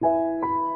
Música